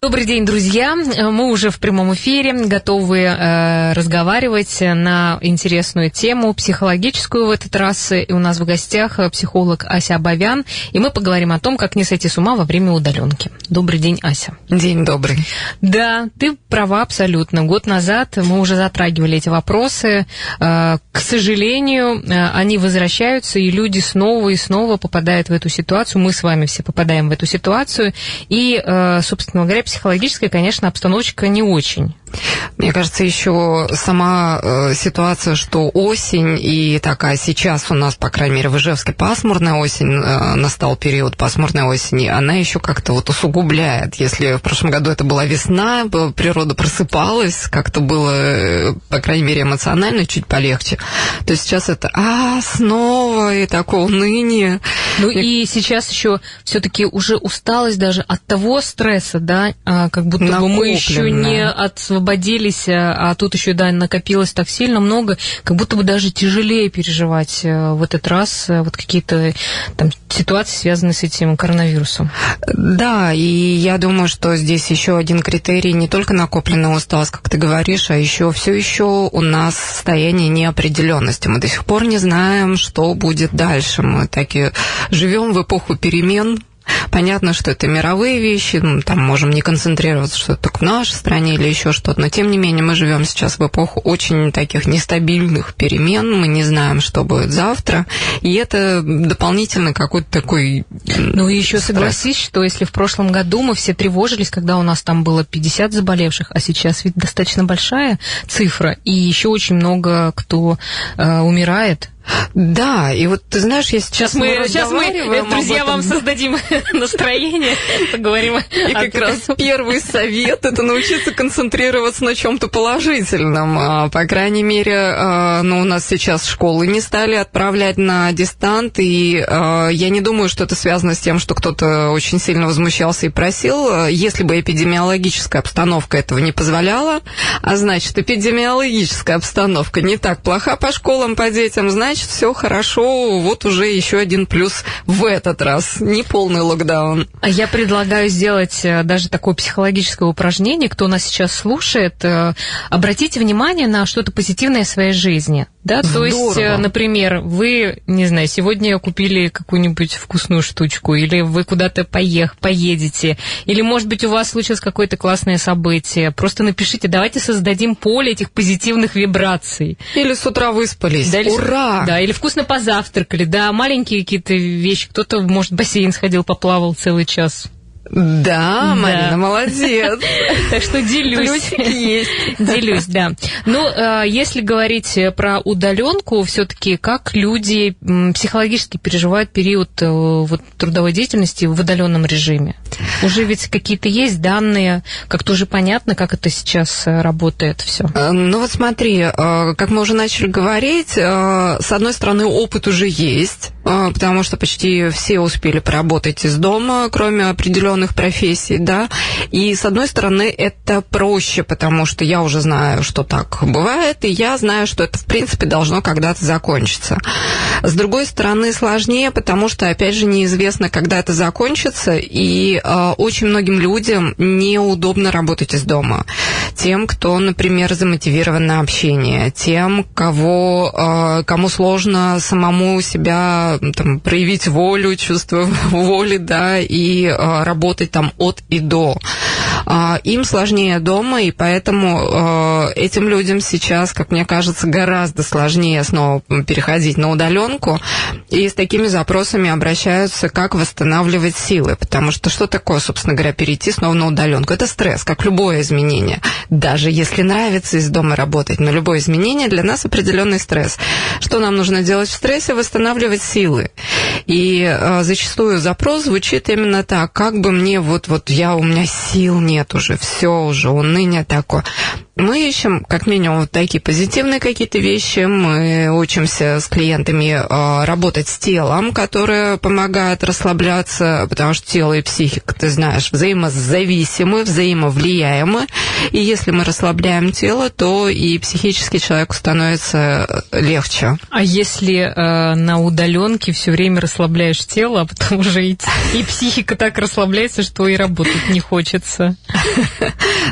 Добрый день, друзья. Мы уже в прямом эфире, готовы э, разговаривать на интересную тему, психологическую в этот раз. И у нас в гостях психолог Ася Абавян. И мы поговорим о том, как не сойти с ума во время удаленки. Добрый день, Ася. День добрый. Да, ты права абсолютно. Год назад мы уже затрагивали эти вопросы. Э, к сожалению, э, они возвращаются, и люди снова и снова попадают в эту ситуацию. Мы с вами все попадаем в эту ситуацию. И, э, собственно говоря, психологическая, конечно, обстановочка не очень. Мне кажется, еще сама э, ситуация, что осень и такая сейчас у нас, по крайней мере, в Ижевске пасмурная осень, э, настал период пасмурной осени, она еще как-то вот усугубляет. Если в прошлом году это была весна, природа просыпалась, как-то было, э, по крайней мере, эмоционально чуть полегче, то сейчас это а снова и такое уныние. Ну и сейчас еще все-таки уже усталость даже от того стресса, да, а, как будто бы мы еще не освободились, а, а тут еще, да, накопилось так сильно много, как будто бы даже тяжелее переживать э, в этот раз э, вот какие-то там ситуации, связанные с этим коронавирусом. Да, и я думаю, что здесь еще один критерий не только накопленная усталость, как ты говоришь, а еще все еще у нас состояние неопределенности. Мы до сих пор не знаем, что будет дальше. Мы так и живем в эпоху перемен, Понятно, что это мировые вещи, ну, там можем не концентрироваться, что это только в нашей стране или еще что-то, но тем не менее мы живем сейчас в эпоху очень таких нестабильных перемен, мы не знаем, что будет завтра, и это дополнительно какой-то такой Ну и еще согласись, что если в прошлом году мы все тревожились, когда у нас там было 50 заболевших, а сейчас ведь достаточно большая цифра, и еще очень много кто э, умирает, да, и вот ты знаешь, я сейчас, сейчас мы, сейчас мы друзья, вам создадим настроение, поговорим. И как раз первый совет это научиться концентрироваться на чем-то положительном. А, по крайней мере, а, ну, у нас сейчас школы не стали отправлять на дистант, и а, я не думаю, что это связано с тем, что кто-то очень сильно возмущался и просил. Если бы эпидемиологическая обстановка этого не позволяла, а значит, эпидемиологическая обстановка не так плоха по школам, по детям, значит, значит, все хорошо, вот уже еще один плюс в этот раз, не полный локдаун. А я предлагаю сделать э, даже такое психологическое упражнение, кто нас сейчас слушает, э, обратите внимание на что-то позитивное в своей жизни. Да, Здорово. то есть, э, например, вы, не знаю, сегодня купили какую-нибудь вкусную штучку, или вы куда-то поех, поедете, или, может быть, у вас случилось какое-то классное событие. Просто напишите, давайте создадим поле этих позитивных вибраций. Или с утра выспались. Да, Ура! Да, или вкусно позавтракали, да, маленькие какие-то вещи. Кто-то, может, в бассейн сходил, поплавал целый час. Да, Марина, молодец. Так что делюсь. есть. Делюсь, да. Ну, э, если говорить про удаленку, все-таки как люди психологически переживают период э, вот, трудовой деятельности в удаленном режиме? Уже ведь какие-то есть данные, как-то уже понятно, как это сейчас э, работает все. Ну вот смотри, как мы уже начали говорить, с одной стороны, опыт уже есть, потому что почти все успели поработать из дома, кроме определенных определенных профессий, да, и с одной стороны это проще, потому что я уже знаю, что так бывает, и я знаю, что это в принципе должно когда-то закончиться. С другой стороны сложнее, потому что опять же неизвестно, когда это закончится, и э, очень многим людям неудобно работать из дома. Тем, кто, например, замотивирован на общение, тем, кого, э, кому сложно самому себя там, проявить волю, чувство воли, да, и э, работать там от и до. А, им сложнее дома, и поэтому а, этим людям сейчас, как мне кажется, гораздо сложнее снова переходить на удаленку. И с такими запросами обращаются, как восстанавливать силы. Потому что что такое, собственно говоря, перейти снова на удаленку? Это стресс, как любое изменение. Даже если нравится из дома работать, но любое изменение для нас определенный стресс. Что нам нужно делать в стрессе? Восстанавливать силы. И э, зачастую запрос звучит именно так, как бы мне вот, вот я, у меня сил нет уже, все уже, уныние такое. мы ищем как минимум вот такие позитивные какие-то вещи. Мы учимся с клиентами э, работать с телом, которое помогает расслабляться, потому что тело и психика, ты знаешь, взаимозависимы, взаимовлияемы. И если мы расслабляем тело, то и психически человеку становится легче. А если э, на удаленке все время расслабляешь тело, а потом уже и, и психика так расслабляется, что и работать не хочется?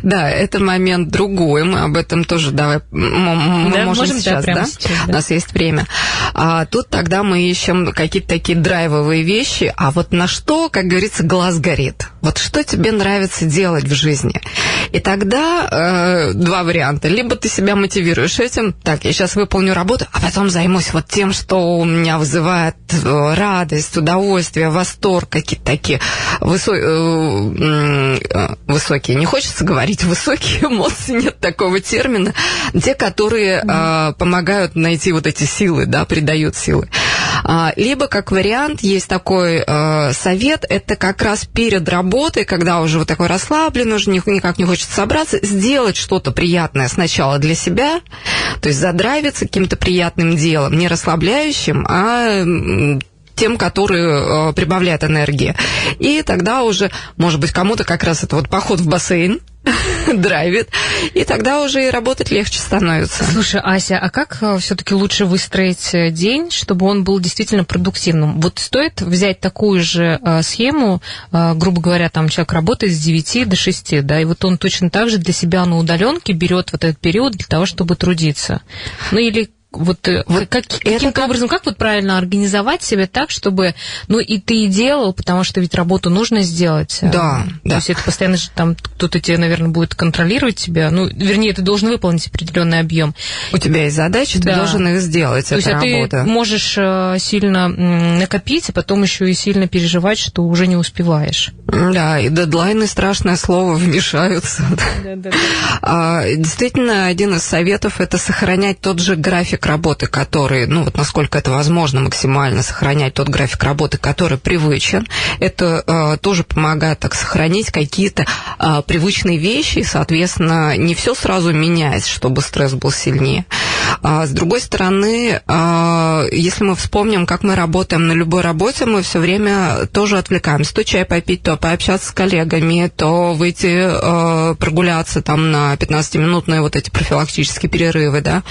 Да, это момент другой. Мы об этом тоже давай мы да, можем, можем сейчас, да, да? Сейчас, да? У нас есть время. А тут тогда мы ищем какие-то такие драйвовые вещи. А вот на что, как говорится, глаз горит? Вот что тебе нравится делать в жизни? И тогда э, два варианта. Либо ты себя мотивируешь этим, так, я сейчас выполню работу, а потом займусь вот тем, что у меня вызывает э, радость, удовольствие, восторг, какие-то такие высо... э, э, высокие. Не хочется говорить высокие эмоции, нет такого термина. Те, которые э, помогают найти вот эти силы, да, придают силы. А, либо, как вариант, есть такой э, совет, это как раз перед работой, когда уже вот такой расслаблен, уже никак не хочется собраться, сделать что-то приятное сначала для себя, то есть задрайвиться каким-то приятным делом, не расслабляющим, а тем, который э, прибавляет энергии. И тогда уже, может быть, кому-то как раз это вот поход в бассейн, драйвит, и тогда уже и работать легче становится. Слушай, Ася, а как э, все-таки лучше выстроить э, день, чтобы он был действительно продуктивным? Вот стоит взять такую же э, схему, э, грубо говоря, там человек работает с 9 до 6, да, и вот он точно так же для себя на удаленке берет вот этот период для того, чтобы трудиться. Ну или вот, э, вот как, каким-то как... образом, как вот правильно организовать себя так, чтобы, ну, и ты и делал, потому что ведь работу нужно сделать. А, да, То да. есть это постоянно же там кто-то тебе, наверное, будет контролировать тебя, ну, вернее, ты должен выполнить определенный объем. У тебя есть задачи, да. ты должен их сделать, То есть, работа. ты можешь э, сильно накопить, а потом еще и сильно переживать, что уже не успеваешь. Да, и дедлайны, страшное слово, вмешаются. Да, да, да. А, действительно, один из советов – это сохранять тот же график работы, который, ну вот насколько это возможно, максимально сохранять тот график работы, который привычен. Это э, тоже помогает так сохранить какие-то э, привычные вещи, и, соответственно, не все сразу менять, чтобы стресс был сильнее. А с другой стороны, э, если мы вспомним, как мы работаем на любой работе, мы все время тоже отвлекаемся. То чай попить, то пообщаться с коллегами, то выйти э, прогуляться там на 15-минутные вот эти профилактические перерывы, да.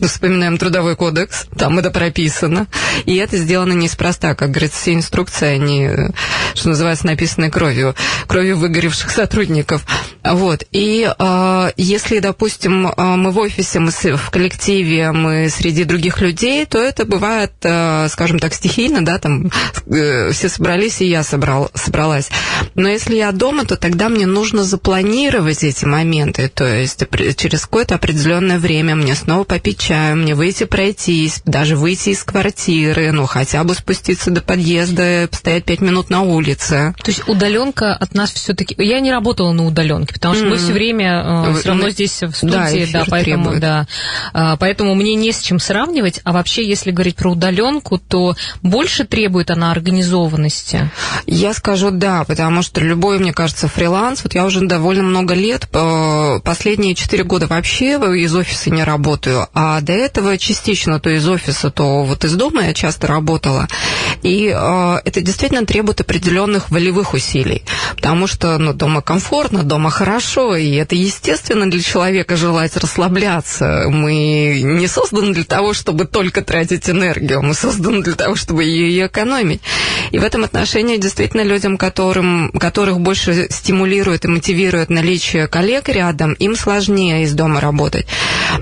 Вспоминаем трудовой кодекс, там это прописано. И это сделано неспроста, как говорится, все инструкции, они, что называется, написаны кровью, кровью выгоревших сотрудников. Вот. И э, если, допустим, э, мы в офисе, мы в коллективе, мы среди других людей, то это бывает, э, скажем так, стихийно, да, там э, все собрались, и я собрал, собралась. Но если я дома, то тогда мне нужно запланировать эти моменты, то есть через какое-то определенное время мне снова попить чаю, мне выйти выйти пройтись, даже выйти из квартиры, ну, хотя бы спуститься до подъезда, постоять пять минут на улице. То есть удаленка от нас все-таки... Я не работала на удаленке, потому что mm-hmm. мы все время э, все равно здесь в студии, да, да поэтому, требует. да. Э, поэтому мне не с чем сравнивать. А вообще, если говорить про удаленку, то больше требует она организованности? Я скажу да, потому что любой, мне кажется, фриланс, вот я уже довольно много лет, э, последние четыре года вообще из офиса не работаю, а до этого частично то из офиса, то вот из дома я часто работала. И э, это действительно требует определенных волевых усилий, потому что ну, дома комфортно, дома хорошо, и это естественно для человека желать расслабляться. Мы не созданы для того, чтобы только тратить энергию, мы созданы для того, чтобы ее экономить. И в этом отношении действительно людям, которым, которых больше стимулирует и мотивирует наличие коллег рядом, им сложнее из дома работать.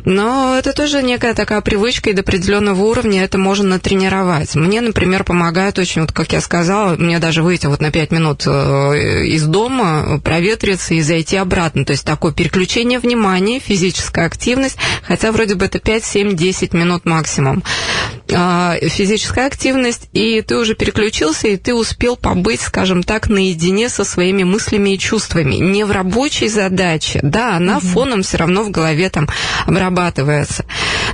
Но это тоже некая такая привычка, и до определенного уровня это можно натренировать. Мне, например, помогает очень, вот как я сказала, мне даже выйти вот на 5 минут э, из дома, проветриться и зайти обратно. То есть такое переключение внимания, физическая активность, хотя вроде бы это 5, 7, 10 минут максимум. А, физическая активность, и ты уже переключился, и ты успел побыть, скажем так, наедине со своими мыслями и чувствами. Не в рабочей задаче, да, она угу. фоном все равно в голове там обрабатывается.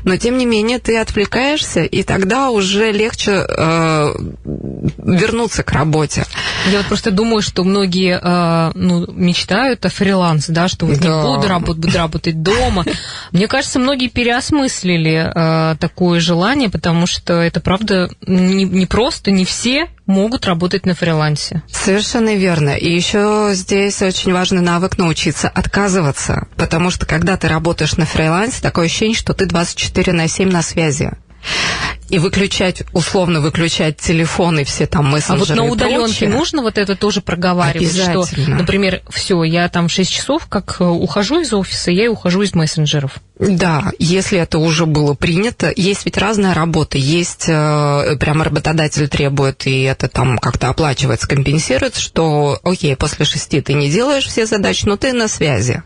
Но, тем не менее, ты отвлекаешься, и тогда уже легче э, вернуться к работе. Я вот просто думаю, что многие э, ну, мечтают о фрилансе, да, что вот да. не буду работать, буду работать дома. Мне кажется, многие переосмыслили э, такое желание, потому что это, правда, не, не просто, не все могут работать на фрилансе. Совершенно верно. И еще здесь очень важный навык научиться отказываться, потому что когда ты работаешь на фрилансе, такое ощущение, что ты 24 на 7 на связи и выключать, условно выключать телефон и все там мессенджеры. А вот на удаленке нужно вот это тоже проговаривать, что, например, все, я там 6 часов, как э, ухожу из офиса, я и ухожу из мессенджеров. Да, если это уже было принято, есть ведь разная работа, есть э, прямо работодатель требует, и это там как-то оплачивается, компенсируется, что, окей, после шести ты не делаешь все задачи, но ты на связи.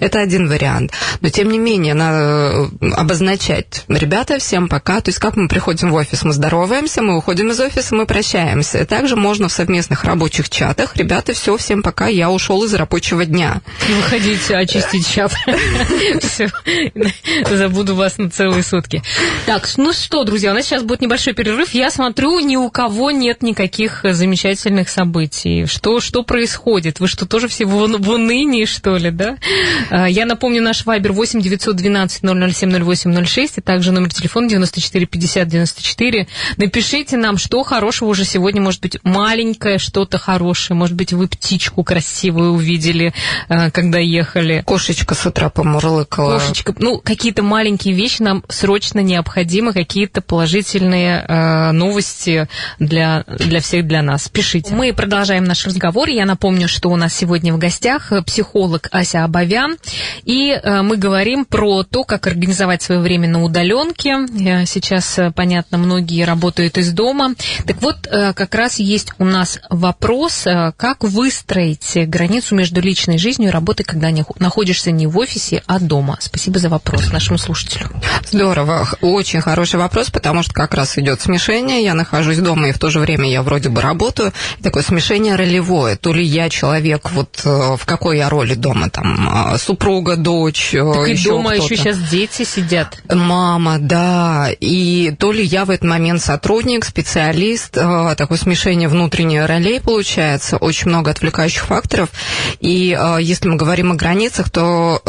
Это один вариант. Но, тем не менее, надо э, обозначать, ребята, всем пока, то есть как мы приходим в офис, мы здороваемся, мы уходим из офиса, мы прощаемся. И также можно в совместных рабочих чатах, ребята, все, всем пока, я ушел из рабочего дня. Выходите очистить чат. Все. Забуду вас на целые сутки. Так, ну что, друзья, у нас сейчас будет небольшой перерыв. Я смотрю, ни у кого нет никаких замечательных событий. Что, что происходит? Вы что, тоже все в, в унынии, что ли, да? А, я напомню, наш вайбер 8 912 007 08 06, и также номер телефона 94 50 94. Напишите нам, что хорошего уже сегодня, может быть, маленькое что-то хорошее, может быть, вы птичку красивую увидели, а, когда ехали. Кошечка с утра помурлыкала. Кошечка ну, какие-то маленькие вещи нам срочно необходимы, какие-то положительные э, новости для, для всех, для нас. Пишите. Мы продолжаем наш разговор. Я напомню, что у нас сегодня в гостях психолог Ася Абовян, и э, мы говорим про то, как организовать свое время на удаленке. Э, сейчас, э, понятно, многие работают из дома. Так вот, э, как раз есть у нас вопрос, э, как выстроить границу между личной жизнью и работой, когда не, находишься не в офисе, а дома. Спасибо за вопрос нашему слушателю. Здорово. Очень хороший вопрос, потому что как раз идет смешение. Я нахожусь дома, и в то же время я вроде бы работаю. такое смешение ролевое. То ли я человек, вот э, в какой я роли дома, там, э, супруга, дочь, так еще и дома еще сейчас дети сидят. Мама, да. И то ли я в этот момент сотрудник, специалист, такое смешение внутреннее ролей получается, очень много отвлекающих факторов. И если мы говорим о границах, то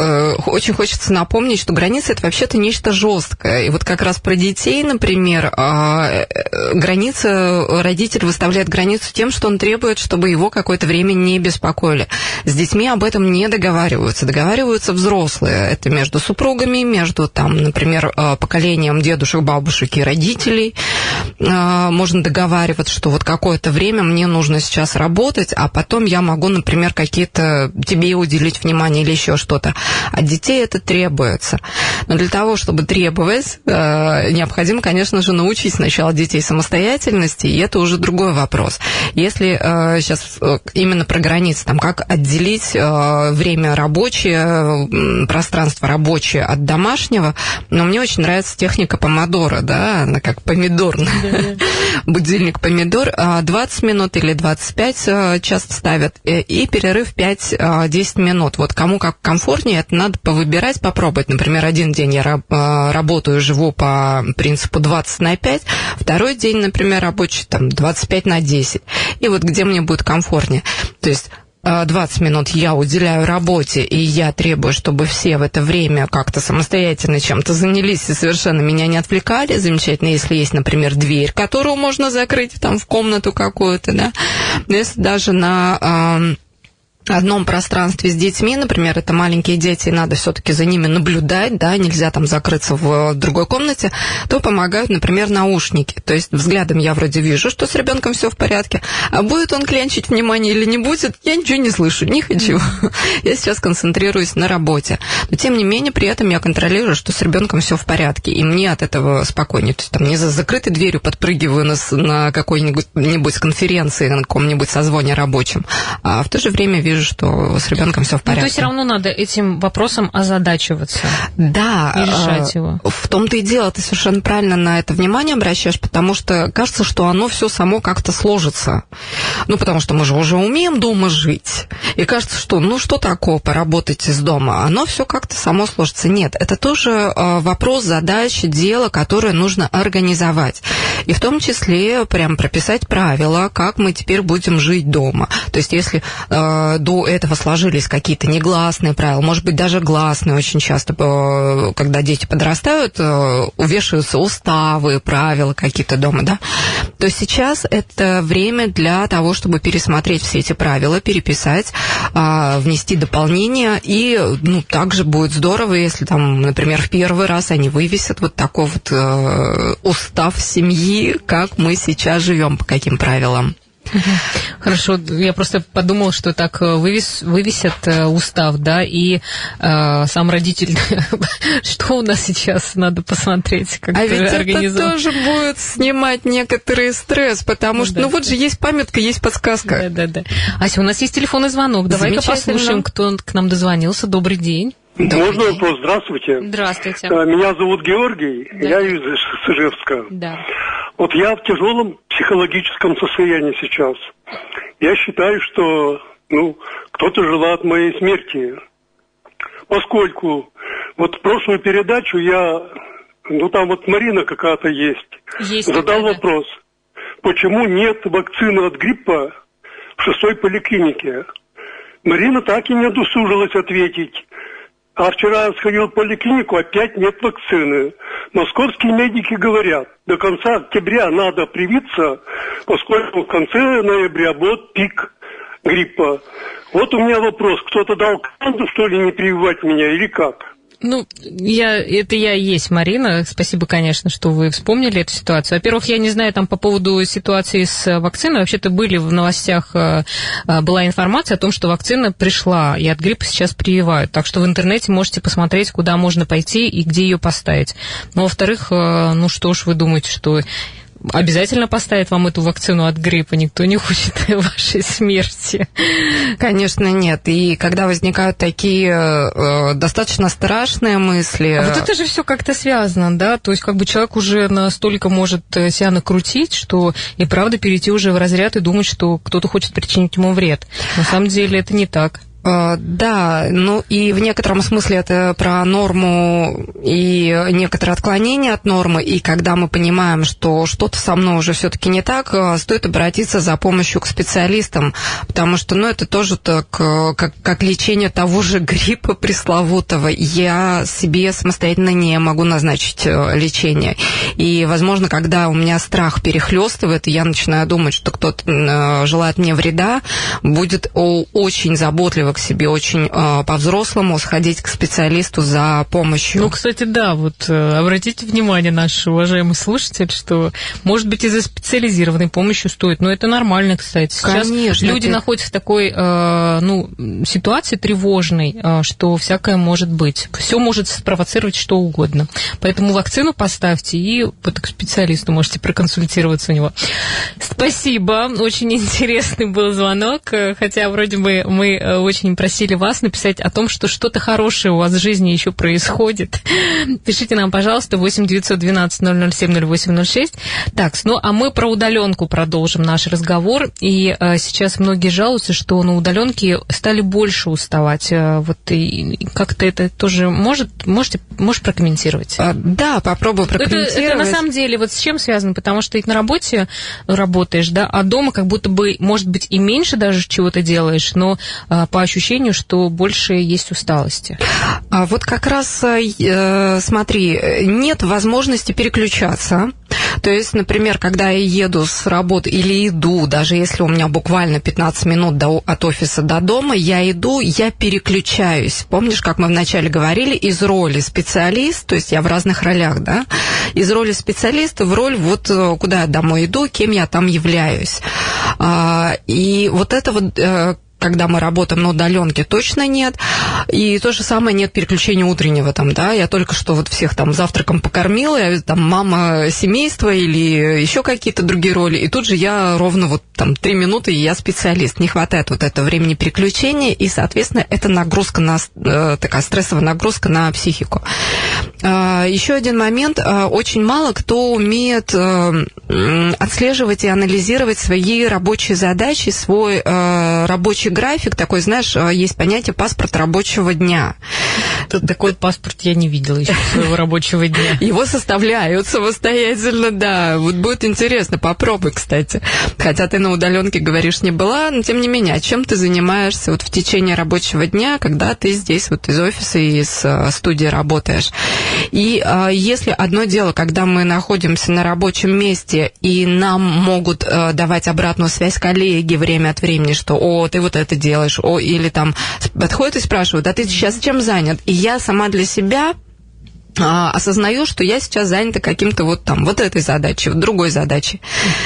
очень хочется напомнить, помнить, что границы это вообще-то нечто жесткое. И вот как раз про детей, например, э, граница, родитель выставляет границу тем, что он требует, чтобы его какое-то время не беспокоили. С детьми об этом не договариваются. Договариваются взрослые. Это между супругами, между, там, например, поколением дедушек, бабушек и родителей. А, можно договариваться, что вот какое-то время мне нужно сейчас работать, а потом я могу, например, какие-то тебе уделить внимание или еще что-то. От детей это требует требуется. Но для того, чтобы требовать, э, необходимо, конечно же, научить сначала детей самостоятельности, и это уже другой вопрос. Если сейчас э, именно про границы, там, как отделить э, время рабочее, пространство рабочее от домашнего, но мне очень нравится техника помодора, да, она как помидорная. Будильник помидор 20 минут или 25 часто ставят, и перерыв 5-10 минут. Вот кому как комфортнее, это надо повыбирать, попробовать. Например, один день я а, работаю, живу по принципу 20 на 5, второй день, например, рабочий там 25 на 10. И вот где мне будет комфортнее. То есть 20 а, минут я уделяю работе, и я требую, чтобы все в это время как-то самостоятельно чем-то занялись и совершенно меня не отвлекали. Замечательно, если есть, например, дверь, которую можно закрыть там в комнату какую-то, да. Если даже на одном пространстве с детьми, например, это маленькие дети, и надо все-таки за ними наблюдать, да, нельзя там закрыться в другой комнате, то помогают, например, наушники. То есть взглядом я вроде вижу, что с ребенком все в порядке, а будет он клянчить внимание или не будет, я ничего не слышу, не хочу. Я сейчас концентрируюсь на работе. Но тем не менее, при этом я контролирую, что с ребенком все в порядке, и мне от этого спокойнее. То есть там не за закрытой дверью подпрыгиваю на, на какой-нибудь конференции, на каком-нибудь созвоне рабочем, а в то же время вижу вижу, что с ребенком все в порядке. Ну, то все равно надо этим вопросом озадачиваться. Да. И решать его. В том-то и дело, ты совершенно правильно на это внимание обращаешь, потому что кажется, что оно все само как-то сложится. Ну, потому что мы же уже умеем дома жить. И кажется, что ну что такого поработать из дома? Оно все как-то само сложится. Нет, это тоже вопрос, задачи, дело, которое нужно организовать. И в том числе прям прописать правила, как мы теперь будем жить дома. То есть если э, до этого сложились какие-то негласные правила, может быть, даже гласные очень часто, э, когда дети подрастают, э, увешиваются уставы, правила какие-то дома, да, то сейчас это время для того, чтобы пересмотреть все эти правила, переписать, э, внести дополнения, и ну, также будет здорово, если там, например, в первый раз они вывесят вот такой вот э, устав семьи, как мы сейчас живем, по каким правилам. Хорошо, я просто подумала, что так э, вывес, вывесят э, устав, да, и э, сам родитель, что у нас сейчас надо посмотреть, как А ведь это тоже будет снимать некоторый стресс, потому ну, что, да, ну вот же есть памятка, есть подсказка. Да, да, да. Ася, у нас есть телефонный звонок, давай-ка послушаем, кто к нам дозвонился. Добрый день. Можно вопрос? Здравствуйте. Здравствуйте. Э, меня зовут Георгий, да. я из Ижевска. Да. Вот я в тяжелом психологическом состоянии сейчас. Я считаю, что ну, кто-то желает моей смерти. Поскольку вот в прошлую передачу я, ну там вот Марина какая-то есть, есть задал да, вопрос, почему нет вакцины от гриппа в шестой поликлинике. Марина так и не досужилась ответить. А вчера я сходил в поликлинику, опять нет вакцины. Московские медики говорят, до конца октября надо привиться, поскольку в конце ноября будет пик гриппа. Вот у меня вопрос, кто-то дал команду, что ли, не прививать меня или как? Ну, я, это я и есть Марина. Спасибо, конечно, что вы вспомнили эту ситуацию. Во-первых, я не знаю там по поводу ситуации с вакциной. Вообще-то были в новостях, э, э, была информация о том, что вакцина пришла, и от гриппа сейчас прививают. Так что в интернете можете посмотреть, куда можно пойти и где ее поставить. Но, во-вторых, э, ну что ж вы думаете, что обязательно поставит вам эту вакцину от гриппа. Никто не хочет вашей смерти. Конечно, нет. И когда возникают такие э, достаточно страшные мысли... А вот это же все как-то связано, да? То есть как бы человек уже настолько может э, себя накрутить, что и правда перейти уже в разряд и думать, что кто-то хочет причинить ему вред. На самом деле это не так. Э, да, ну и в некотором смысле это про норму и некоторые отклонения от нормы, и когда мы понимаем, что что-то со мной уже все-таки не так, э, стоит обратиться за помощью к специалистам, потому что, ну, это тоже так, э, как, как лечение того же гриппа пресловутого. Я себе самостоятельно не могу назначить лечение. И, возможно, когда у меня страх перехлестывает, я начинаю думать, что кто-то желает мне вреда, будет очень заботливо к себе очень э, по-взрослому сходить к специалисту за помощью. Ну, кстати, да, вот э, обратите внимание, наш уважаемый слушатель, что, может быть, и за специализированной помощью стоит. Но это нормально, кстати. Сейчас Конечно, люди это... находятся в такой э, ну, ситуации тревожной, э, что всякое может быть. Все может спровоцировать что угодно. Поэтому вакцину поставьте и вот к специалисту можете проконсультироваться у него. Спасибо. Очень интересный был звонок, э, хотя вроде бы мы э, очень очень просили вас написать о том, что что-то хорошее у вас в жизни еще происходит. Пишите нам, пожалуйста, 8 912 007 0806. Так, ну а мы про удаленку продолжим наш разговор. И э, сейчас многие жалуются, что на удаленке стали больше уставать. Э, вот и как-то это тоже может, можете, можешь прокомментировать? А, да, попробую прокомментировать. Это, это на самом деле вот с чем связано? Потому что ты на работе работаешь, да, а дома как будто бы, может быть, и меньше даже чего-то делаешь, но э, по ощущению, что больше есть усталости? А вот как раз, э, смотри, нет возможности переключаться. То есть, например, когда я еду с работы или иду, даже если у меня буквально 15 минут до, от офиса до дома, я иду, я переключаюсь. Помнишь, как мы вначале говорили, из роли специалист, то есть я в разных ролях, да, из роли специалиста в роль вот э, куда я домой иду, кем я там являюсь. А, и вот это вот э, когда мы работаем на удаленке, точно нет. И то же самое нет переключения утреннего там, да, я только что вот всех там завтраком покормила, я там мама семейства или еще какие-то другие роли, и тут же я ровно вот там три минуты, и я специалист. Не хватает вот этого времени переключения, и, соответственно, это нагрузка на, э, такая стрессовая нагрузка на психику. А, еще один момент. А, очень мало кто умеет э, отслеживать и анализировать свои рабочие задачи, свой э, рабочий график. Такой, знаешь, есть понятие паспорт рабочего дня. Тут такой паспорт я не видела еще своего рабочего дня. Его составляют самостоятельно, да. Вот будет интересно, попробуй, кстати. Хотя ты на удаленке, говоришь, не была, но тем не менее, а чем ты занимаешься вот в течение рабочего дня, когда ты здесь вот из офиса и из э, студии работаешь? И э, если одно дело, когда мы находимся на рабочем месте, и нам могут э, давать обратную связь коллеги время от времени, что «О, ты вот это делаешь», «О», или там подходят и спрашивают «А ты сейчас чем занят?» И я сама для себя а, осознаю, что я сейчас занята каким-то вот там, вот этой задачей, вот другой задачей.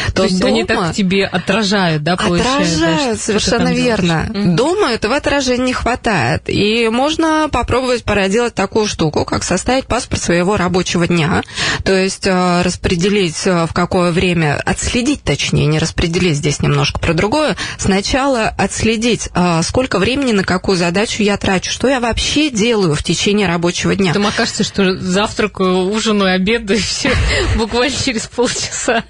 То, То есть дома... они так тебе отражают, да, получается? Отражают, совершенно верно. Mm-hmm. Дома этого отражения не хватает. И можно попробовать проделать такую штуку, как составить паспорт своего рабочего дня. То есть а, распределить а, в какое время, отследить точнее, не распределить здесь немножко про другое. Сначала отследить, сколько времени на какую задачу я трачу, что я вообще делаю в течение рабочего дня. Там окажется, что завтракаю, ужинаю, обедаю, все буквально через полчаса.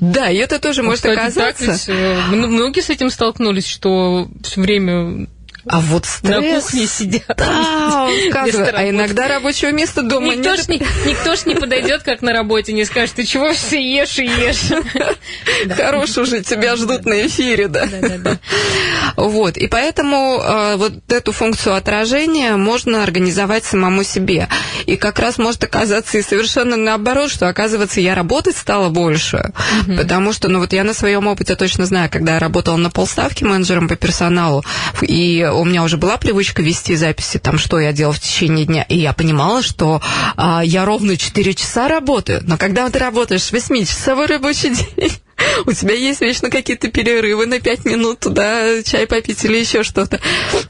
Да, и это тоже может оказаться. Э, многие с этим столкнулись, что все время а вот стресс... На кухне сидят. Да, а иногда рабочего места дома никто нет. Ж не, никто ж не подойдет, как на работе, не скажет, ты чего все ешь и ешь. Хорош уже, тебя ждут на эфире, да? Вот, и поэтому э, вот эту функцию отражения можно организовать самому себе. И как раз может оказаться и совершенно наоборот, что, оказывается, я работать стала больше, потому что, ну вот я на своем опыте точно знаю, когда я работала на полставки менеджером по персоналу, и у меня уже была привычка вести записи, там, что я делала в течение дня, и я понимала, что а, я ровно 4 часа работаю, но когда ты работаешь 8-часовой рабочий день, у тебя есть вечно какие-то перерывы на пять минут туда чай попить или еще что-то.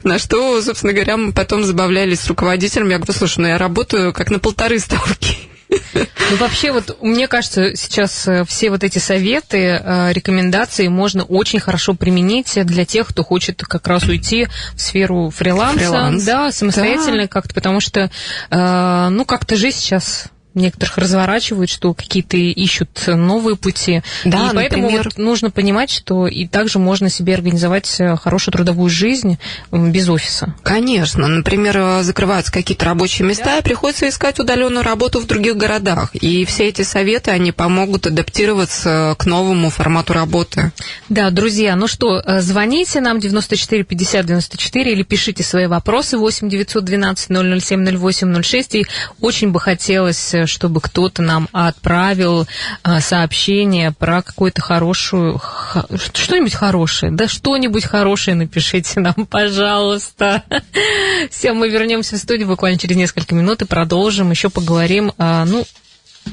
На что, собственно говоря, мы потом забавлялись с руководителем. Я говорю, слушай, ну я работаю как на полторы ставки. Ну, вообще, вот мне кажется, сейчас э, все вот эти советы, э, рекомендации можно очень хорошо применить для тех, кто хочет как раз уйти в сферу фриланса, Фриланс. да, самостоятельно да. как-то, потому что, э, ну, как-то жизнь сейчас некоторых разворачивают, что какие-то ищут новые пути. Да, и поэтому например... вот нужно понимать, что и также можно себе организовать э, хорошую трудовую жизнь без офиса. Конечно. Например, э, закрываются какие-то рабочие места, да. и приходится искать удаленную работу в других городах. И все эти советы, они помогут адаптироваться к новому формату работы. Да, друзья, ну что, э, звоните нам 94 50 94 или пишите свои вопросы 8 912 007 08 06. И очень бы хотелось чтобы кто-то нам отправил а, сообщение про какую-то хорошую, что-нибудь хорошее, да что-нибудь хорошее напишите нам, пожалуйста. Все, мы вернемся в студию буквально через несколько минут и продолжим, еще поговорим, а, ну,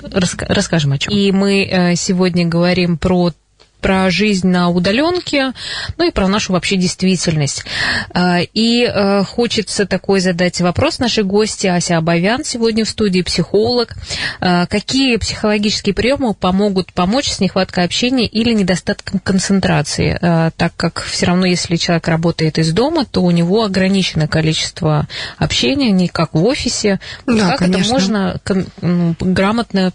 расскажем о чем. И мы э, сегодня говорим про про жизнь на удаленке, ну и про нашу вообще действительность. А, и э, хочется такой задать вопрос нашей гости Ася Абовян, сегодня в студии психолог. А, какие психологические приемы помогут помочь с нехваткой общения или недостатком концентрации? А, так как все равно, если человек работает из дома, то у него ограниченное количество общения, не как в офисе. Да, как конечно. это можно грамотно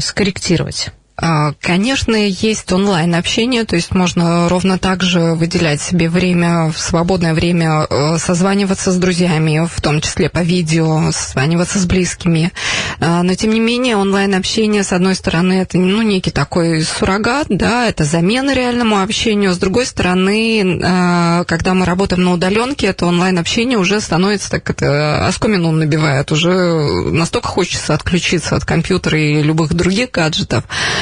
скорректировать? А, конечно, есть онлайн-общение, то есть можно ровно так же выделять себе время, в свободное время э, созваниваться с друзьями, в том числе по видео, созваниваться с близкими. А, но, тем не менее, онлайн-общение, с одной стороны, это ну, некий такой суррогат, да, это замена реальному общению. С другой стороны, а, когда мы работаем на удаленке, это онлайн-общение уже становится так, это оскомину набивает, уже настолько хочется отключиться от компьютера и любых других гаджетов.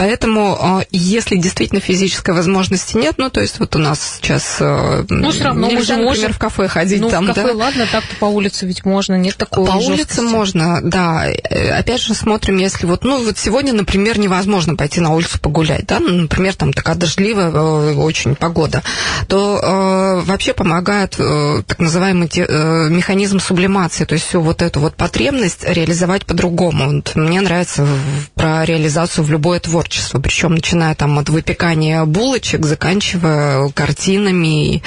Поэтому, а, если действительно физической возможности нет, ну, то есть вот у нас сейчас... Э, ну, все равно нельзя, мы же например, можем... в кафе ходить ну, там, в кафе, да? ладно, так-то по улице ведь можно, нет такого По жесткости. улице можно, да. Э, опять же, смотрим, если вот, ну, вот сегодня, например, невозможно пойти на улицу погулять, да, ну, например, там такая дождливая э, очень погода, то э, вообще помогает э, так называемый те, э, механизм сублимации, то есть всю вот эту вот потребность реализовать по-другому. Вот мне нравится про реализацию в любое творчество, причем начиная там от выпекания булочек, заканчивая картинами,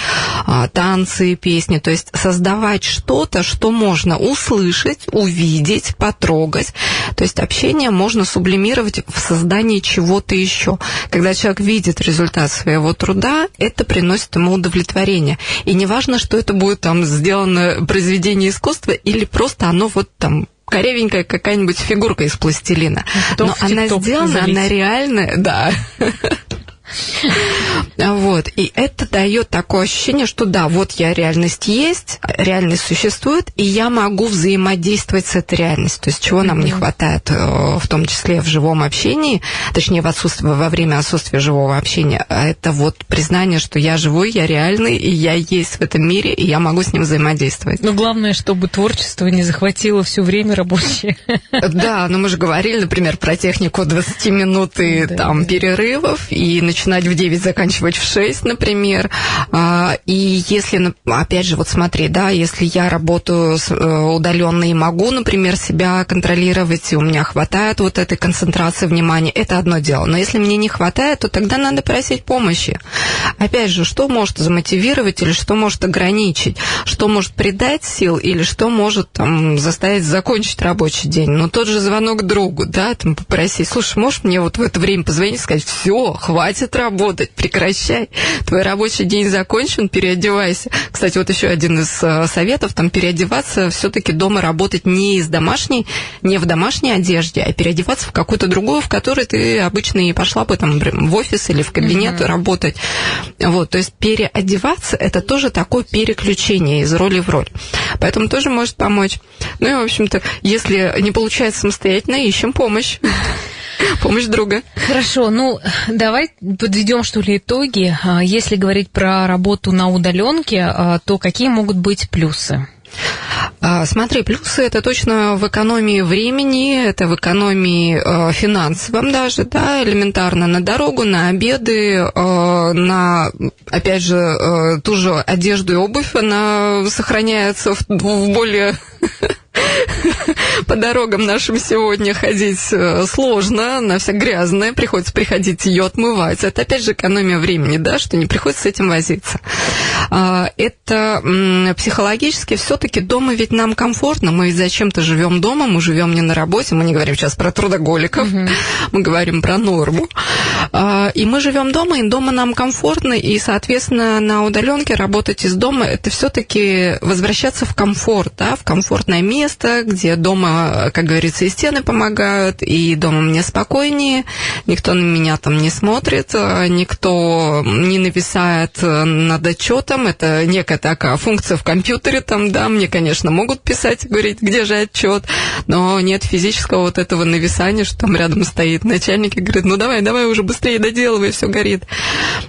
э, танцы, песни, то есть создавать что-то, что можно услышать, увидеть, потрогать. То есть общение можно сублимировать в создании чего-то еще. Когда человек видит результат своего труда, это приносит ему удовлетворение. И неважно, что это будет там сделано произведение искусства или просто оно вот там корявенькая какая-нибудь фигурка из пластилина. Но она сделана, она реальная, да. Вот. И это дает такое ощущение, что да, вот я реальность есть, реальность существует, и я могу взаимодействовать с этой реальностью. То есть чего нам не хватает, э, в том числе в живом общении, точнее в отсутствии, во время отсутствия живого общения, а это вот признание, что я живой, я реальный, и я есть в этом мире, и я могу с ним взаимодействовать. Но главное, чтобы творчество не захватило все время рабочее. Да, но мы же говорили, например, про технику 20 минут и там перерывов, и начинать в 9, заканчивать в 6, например. А, и если, опять же, вот смотри, да, если я работаю э, удаленно и могу, например, себя контролировать, и у меня хватает вот этой концентрации внимания, это одно дело. Но если мне не хватает, то тогда надо просить помощи. Опять же, что может замотивировать или что может ограничить? Что может придать сил или что может там, заставить закончить рабочий день? Ну, тот же звонок другу, да, там попросить, слушай, можешь мне вот в это время позвонить и сказать, все, хватит хватит работать, прекращай. Твой рабочий день закончен, переодевайся. Кстати, вот еще один из э, советов, там переодеваться, все-таки дома работать не из домашней, не в домашней одежде, а переодеваться в какую-то другую, в которой ты обычно и пошла бы там в офис или в кабинет mm-hmm. работать. Вот, то есть переодеваться это тоже такое переключение из роли в роль. Поэтому тоже может помочь. Ну и, в общем-то, если не получается самостоятельно, ищем помощь. Помощь друга. Хорошо, ну давай подведем что ли итоги. А, если говорить про работу на удаленке, а, то какие могут быть плюсы? А, смотри, плюсы это точно в экономии времени, это в экономии э, финансовом даже, да, элементарно на дорогу, на обеды, э, на, опять же, э, ту же одежду и обувь, она сохраняется в, в более по дорогам нашим сегодня ходить э, сложно, она вся грязная, приходится приходить ее отмывать. Это опять же экономия времени, да, что не приходится с этим возиться. А, это психологически все-таки дома ведь нам комфортно, мы ведь зачем-то живем дома, мы живем не на работе, мы не говорим сейчас про трудоголиков, угу. мы говорим про норму. А, и мы живем дома, и дома нам комфортно, и, соответственно, на удаленке работать из дома это все-таки возвращаться в комфорт, да, в комфортное место, где дома, как говорится, и стены помогают, и дома мне спокойнее, никто на меня там не смотрит, никто не нависает над отчетом, это некая такая функция в компьютере, там, да, мне, конечно, могут писать, говорить, где же отчет, но нет физического вот этого нависания, что там рядом стоит начальник и говорит, ну давай, давай уже быстрее доделывай, все горит.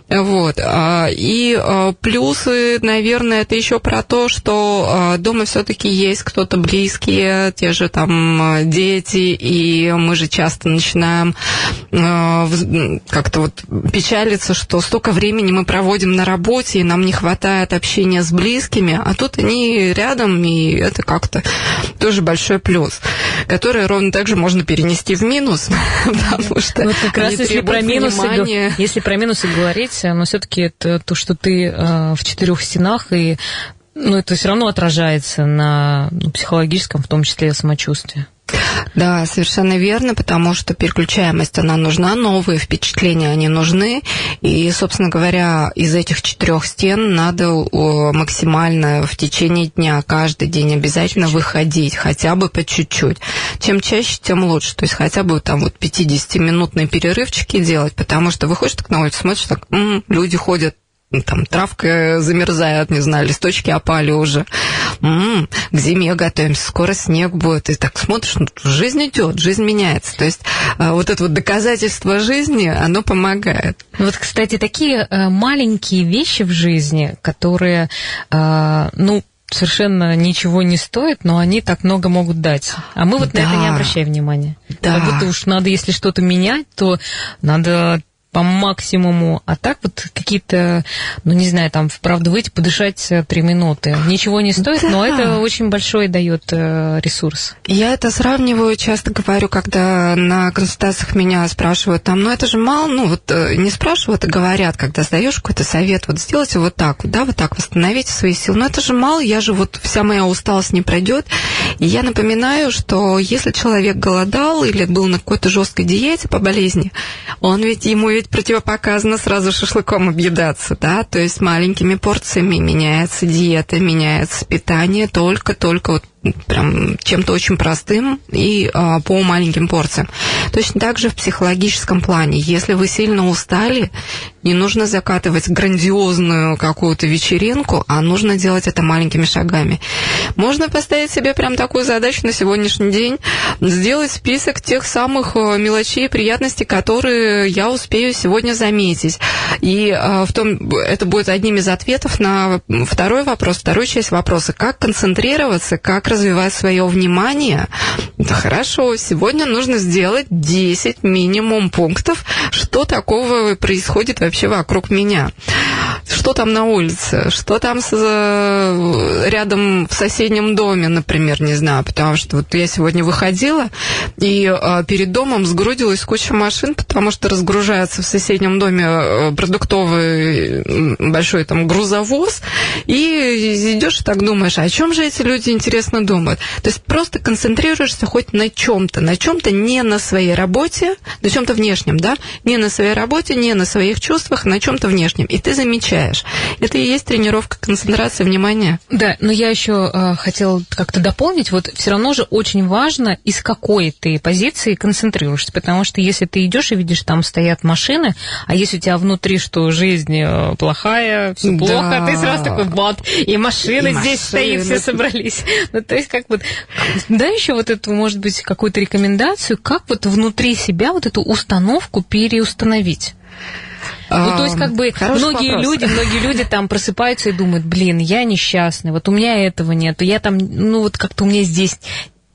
Вот. А, и а, плюсы, наверное, это еще про то, что а, дома все-таки есть кто-то близкие, те же там дети, и мы же часто начинаем как-то вот печалиться, что столько времени мы проводим на работе, и нам не хватает общения с близкими, а тут они рядом, и это как-то тоже большой плюс, который ровно так же можно перенести в минус, потому что вот как раз если про минусы, если про минусы говорить, но все-таки это то, что ты э, в четырех стенах и ну, это все равно отражается на ну, психологическом, в том числе, самочувствии. Да, совершенно верно, потому что переключаемость, она нужна, новые впечатления, они нужны. И, собственно говоря, из этих четырех стен надо максимально в течение дня, каждый день обязательно выходить, хотя бы по чуть-чуть. Чем чаще, тем лучше. То есть хотя бы там вот 50-минутные перерывчики делать, потому что выходишь так на улицу, смотришь, так, м-м, люди ходят там травка замерзает, не знаю, листочки опали уже. М-м, к зиме готовимся, скоро снег будет. И так смотришь, ну, жизнь идет, жизнь меняется. То есть э, вот это вот доказательство жизни, оно помогает. Вот, кстати, такие э, маленькие вещи в жизни, которые, э, ну, совершенно ничего не стоят, но они так много могут дать. А мы вот да. на это не обращаем внимания. Да. Как будто уж надо, если что-то менять, то надо по максимуму, а так вот какие-то, ну не знаю, там, правда, выйти, подышать э, три минуты. Ничего не стоит, да. но это очень большой дает э, ресурс. Я это сравниваю, часто говорю, когда на консультациях меня спрашивают, там, ну это же мало, ну вот э, не спрашивают, а говорят, когда сдаешь какой-то совет, вот сделайте вот так, вот, да, вот так, восстановите свои силы. Но это же мало, я же вот, вся моя усталость не пройдет. И я напоминаю, что если человек голодал или был на какой-то жесткой диете по болезни, он ведь, ему ведь ведь противопоказано сразу шашлыком объедаться, да, то есть маленькими порциями меняется диета, меняется питание только-только вот прям чем-то очень простым и а, по маленьким порциям. Точно так же в психологическом плане. Если вы сильно устали, не нужно закатывать грандиозную какую-то вечеринку, а нужно делать это маленькими шагами. Можно поставить себе прям такую задачу на сегодняшний день, сделать список тех самых а, мелочей и приятностей, которые я успею сегодня заметить. И а, в том, это будет одним из ответов на второй вопрос, вторую часть вопроса, как концентрироваться, как развивать свое внимание, да хорошо, сегодня нужно сделать 10 минимум пунктов, что такого происходит вообще вокруг меня. Что там на улице, что там с, э, рядом в соседнем доме, например, не знаю, потому что вот я сегодня выходила, и э, перед домом сгрудилась куча машин, потому что разгружается в соседнем доме э, продуктовый большой там грузовоз, и идешь и так думаешь, о чем же эти люди, интересно, думают. То есть просто концентрируешься хоть на чем-то, на чем-то не на своей работе, на чем-то внешнем, да, не на своей работе, не на своих чувствах, на чем-то внешнем. И ты замечаешь. Это и есть тренировка концентрации внимания. Да, но я еще э, хотела как-то дополнить, вот все равно же очень важно, из какой ты позиции концентрируешься, потому что если ты идешь и видишь, там стоят машины, а если у тебя внутри, что жизнь э, плохая, все плохо, да. ты сразу такой, вот, и машины и здесь машины. стоят, все собрались. Ну, то есть как вот, да, еще вот эту, может быть, какую-то рекомендацию, как вот внутри себя вот эту установку переустановить? Ну, то есть, как бы, многие вопрос. люди, многие люди там просыпаются и думают, блин, я несчастный, вот у меня этого нет, я там, ну, вот как-то у меня здесь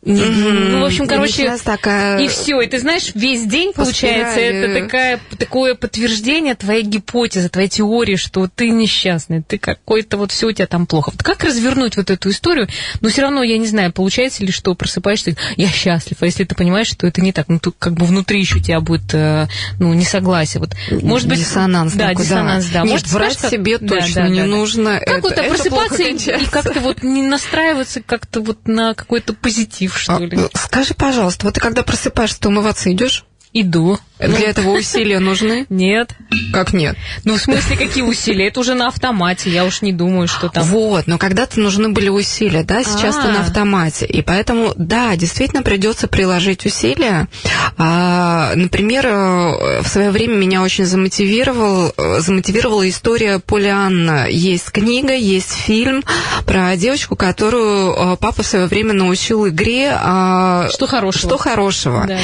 Mm-hmm. Ну, в общем, короче, такая... и все. И ты знаешь, весь день, получается, это такая, такое подтверждение твоей гипотезы, твоей теории, что ты несчастный, ты какой-то вот все у тебя там плохо. Вот как развернуть вот эту историю? Но все равно, я не знаю, получается ли, что просыпаешься, я счастлив, а если ты понимаешь, что это не так, ну, тут как бы внутри еще у тебя будет, э, ну, несогласие. Вот, может быть... Диссонанс. Да, такой, диссонанс, да. да. Нет, может, врать знаешь, себе да, точно да, не да, нужно. Как это, вот это просыпаться и, и как-то вот не настраиваться как-то вот на какой-то позитив что а, ли. Скажи, пожалуйста, вот ты когда просыпаешься, ты умываться идешь? Иду. Для ну, этого усилия нужны? Нет. Как нет? Ну, в смысле, какие усилия? Это уже на автомате, я уж не думаю, что там... Вот, но когда-то нужны были усилия, да, сейчас ты на а. автомате. И поэтому, да, действительно придется приложить усилия. А, например, э, в свое время меня очень замотивировал, э, замотивировала история Полианна. Есть книга, есть фильм про девочку, которую э, папа в свое время научил игре. А, что хорошего. Что хорошего. Да, да.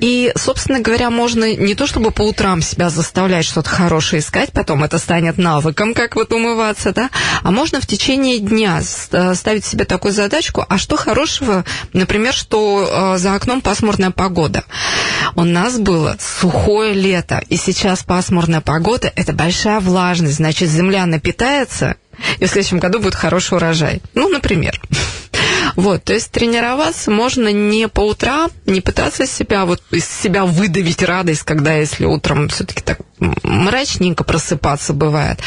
И собственно говоря, можно не то чтобы по утрам себя заставлять что-то хорошее искать, потом это станет навыком, как вот умываться, да, а можно в течение дня ставить себе такую задачку, а что хорошего, например, что э, за окном пасмурная погода. У нас было сухое лето, и сейчас пасмурная погода – это большая влажность, значит, земля напитается, и в следующем году будет хороший урожай. Ну, например. Вот, то есть тренироваться можно не по утрам, не пытаться себя вот из себя выдавить радость, когда если утром все-таки так мрачненько просыпаться бывает,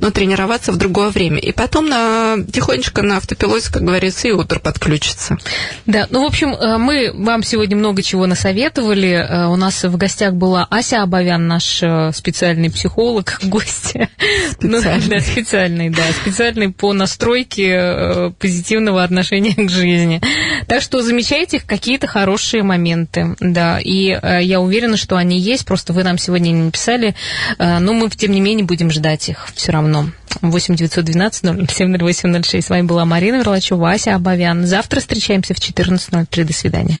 но тренироваться в другое время. И потом на, тихонечко на автопилоте, как говорится, и утро подключится. Да, ну, в общем, э, мы вам сегодня много чего насоветовали. Э, у нас в гостях была Ася Абовян, наш э, специальный психолог, гость. Специальный. Ну, да, специальный, да, специальный по настройке позитивного отношения к жизни. Так что замечайте какие-то хорошие моменты, да, и я уверена, что они есть, просто вы нам сегодня не написали, но мы, тем не менее, будем ждать их все равно. 8 912 07 08 06. С вами была Марина Верлачева, Вася Абавян. Завтра встречаемся в 14.03. До свидания.